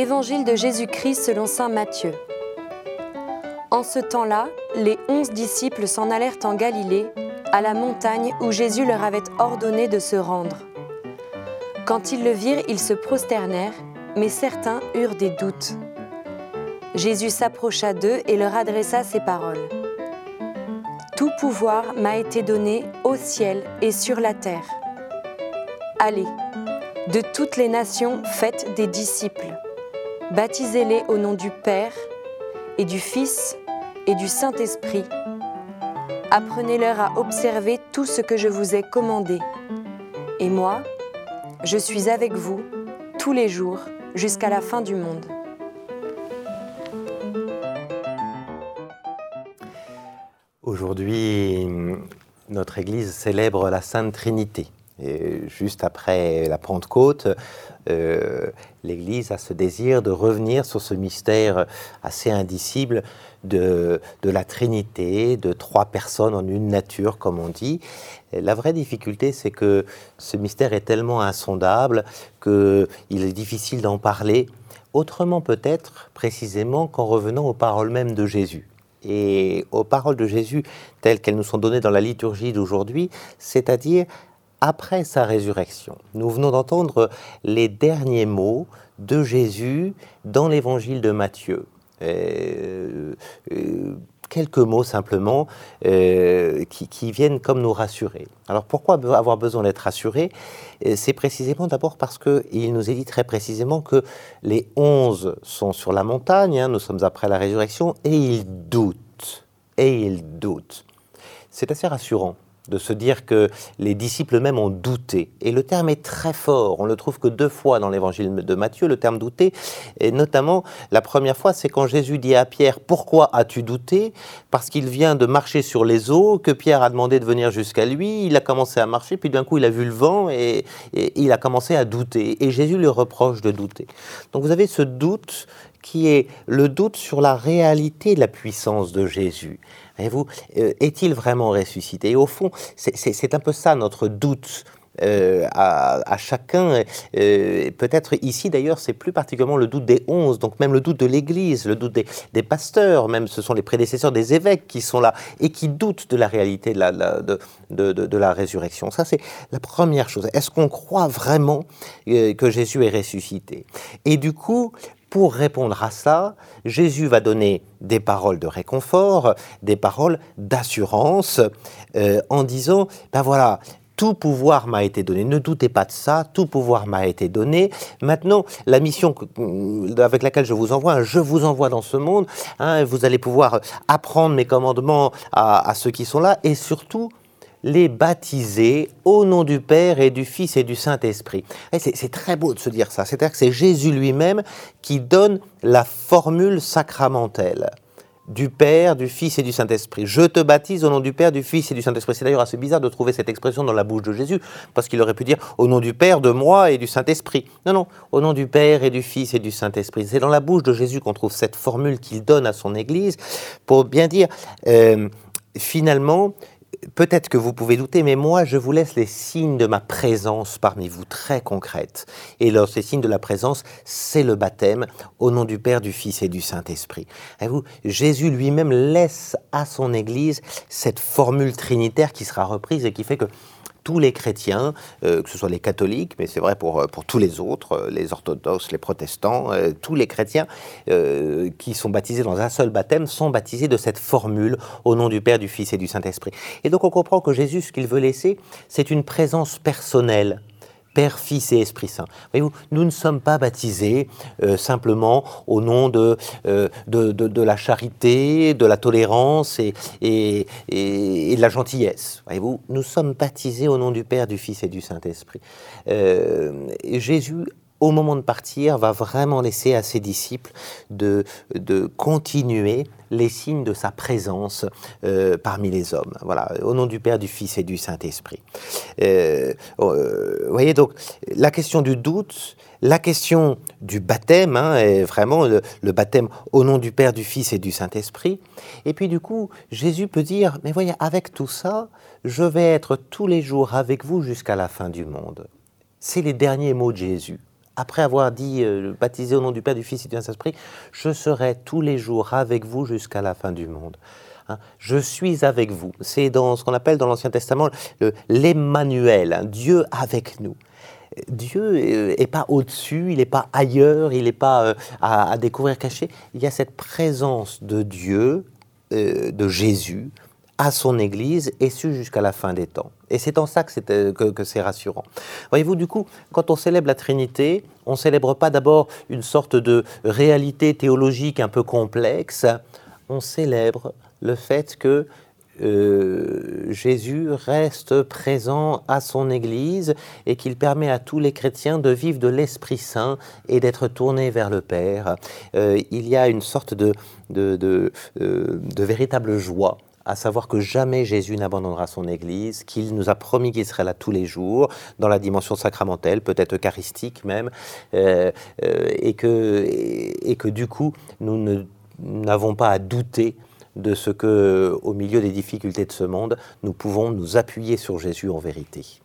Évangile de Jésus-Christ selon Saint Matthieu. En ce temps-là, les onze disciples s'en allèrent en Galilée, à la montagne où Jésus leur avait ordonné de se rendre. Quand ils le virent, ils se prosternèrent, mais certains eurent des doutes. Jésus s'approcha d'eux et leur adressa ces paroles. Tout pouvoir m'a été donné au ciel et sur la terre. Allez, de toutes les nations, faites des disciples Baptisez-les au nom du Père et du Fils et du Saint-Esprit. Apprenez-leur à observer tout ce que je vous ai commandé. Et moi, je suis avec vous tous les jours jusqu'à la fin du monde. Aujourd'hui, notre Église célèbre la Sainte Trinité. Juste après la Pentecôte, euh, l'Église a ce désir de revenir sur ce mystère assez indicible de, de, la Trinité, de trois personnes en une nature, comme on dit. la vraie difficulté, c'est que ce mystère est tellement insondable qu'il est difficile d'en parler, autrement peut-être précisément qu'en revenant aux paroles mêmes de Jésus et aux paroles de Jésus telles qu'elles nous sont données dans la liturgie d'aujourd'hui, c'est-à-dire après sa résurrection. Nous venons d'entendre les derniers mots de Jésus dans l'évangile de Matthieu. Euh, euh, quelques mots simplement euh, qui, viennent comme nous rassurer. Alors pourquoi avoir besoin d'être rassuré? C'est précisément d'abord parce qu'il nous est dit très précisément que les onze sont sur la montagne, hein, nous sommes après la résurrection, et ils doutent. Et ils doutent. C'est assez rassurant de se dire que les disciples même ont douté. Et le terme est très fort. On le trouve que deux fois dans l'évangile de Matthieu, le terme douter. Et notamment, la première fois, c'est quand Jésus dit à Pierre Pourquoi as-tu douté? Parce qu'il vient de marcher sur les eaux, que Pierre a demandé de venir jusqu'à lui. Il a commencé à marcher, puis d'un coup, il a vu le vent et, et il a commencé à douter. Et Jésus lui reproche de douter. Donc vous avez ce doute qui est le doute sur la réalité de la puissance de Jésus. Voyez-vous, euh, est-il vraiment ressuscité? Et au fond, c'est un peu ça notre doute. Euh, à, chacun. Euh, peut-être ici d'ailleurs, c'est plus particulièrement le doute des onze, donc même le doute de l'Église, le doute des, pasteurs, même ce sont les prédécesseurs des évêques qui sont là et qui doutent de la réalité de la, de, de, la résurrection. Ça, c'est la première chose. Est-ce qu'on croit vraiment que Jésus est ressuscité? Et du coup, pour répondre à ça, Jésus va donner des paroles de réconfort, des paroles d'assurance, euh, en disant, ben voilà, tout pouvoir m'a été donné. Ne doutez pas de ça, tout pouvoir m'a été donné. Maintenant, la mission euh, avec laquelle je vous envoie, je vous envoie dans ce monde, hein, vous allez pouvoir apprendre mes commandements à ceux qui sont là, et surtout, les baptiser au nom du Père et du Fils et du Saint-Esprit. C'est très beau de se dire ça. C'est-à-dire que c'est Jésus lui-même qui donne la formule sacramentelle du Père, du Fils et du Saint-Esprit. Je te baptise au nom du Père, du Fils et du Saint-Esprit. C'est d'ailleurs assez bizarre de trouver cette expression dans la bouche de Jésus, parce qu'il aurait pu dire au nom du Père, de moi et du Saint-Esprit. Non, non, au nom du Père et du Fils et du Saint-Esprit. C'est dans la bouche de Jésus qu'on trouve cette formule qu'il donne à son Église pour bien dire, euh, finalement, peut-être que vous pouvez douter, mais moi, je vous laisse les signes de ma présence parmi vous, très concrètes. Et là, ces signes de la présence, c'est le baptême au nom du Père, du Fils et du Saint-Esprit. Vous, Jésus lui-même laisse à son Église cette formule trinitaire qui sera reprise et qui fait que tous les chrétiens, euh, que ce soit les catholiques, mais c'est vrai pour, euh, pour tous les autres, euh, les orthodoxes, les protestants, tous les chrétiens qui sont baptisés dans un seul baptême sont baptisés de cette formule au nom du Père, du Fils et du Saint-Esprit. Et donc on comprend que Jésus, ce qu'il veut laisser, c'est une présence personnelle Fils et Esprit Saint. Voyez-vous, nous ne sommes pas baptisés euh, simplement au nom de, euh, de, de, la charité, de la tolérance et, et, et, de la gentillesse. Voyez-vous, nous sommes baptisés au nom du Père, du Fils et du Saint-Esprit. Euh, Jésus au moment de partir, va vraiment laisser à ses disciples de, de continuer les signes de sa présence euh, parmi les hommes. Voilà, au nom du Père, du Fils et du Saint-Esprit. Euh, euh, vous voyez donc la question du doute, la question du baptême, hein, vraiment le, le, baptême au nom du Père, du Fils et du Saint-Esprit. Et puis du coup, Jésus peut dire, mais voyez, avec tout ça, je vais être tous les jours avec vous jusqu'à la fin du monde. C'est les derniers mots de Jésus après avoir dit euh, baptisé au nom du Père, du Fils et du Saint-Esprit, je serai tous les jours avec vous jusqu'à la fin du monde. Hein. je suis avec vous. C'est dans ce qu'on appelle dans l'Ancien Testament l'Emmanuel, hein, Dieu avec nous. Dieu n'est pas au-dessus, il n'est pas ailleurs, il n'est pas euh, à, découvrir caché. Il y a cette présence de Dieu, euh, de Jésus, à son Église et ce jusqu'à la fin des temps. Et c'est en ça que c'est, euh, que, c'est rassurant. Voyez-vous, du coup, quand on célèbre la Trinité, on ne célèbre pas d'abord une sorte de réalité théologique un peu complexe, on célèbre le fait que euh, Jésus reste présent à son Église et qu'il permet à tous les chrétiens de vivre de l'Esprit Saint et d'être tournés vers le Père. Euh, il y a une sorte de, de, de véritable joie à savoir que jamais Jésus n'abandonnera son Église, qu'il nous a promis qu'il serait là tous les jours, dans la dimension sacramentelle, peut-être eucharistique même, euh, euh, et, que, et, que du coup, nous n'avons pas à douter de ce que, au milieu des difficultés de ce monde, nous pouvons nous appuyer sur Jésus en vérité.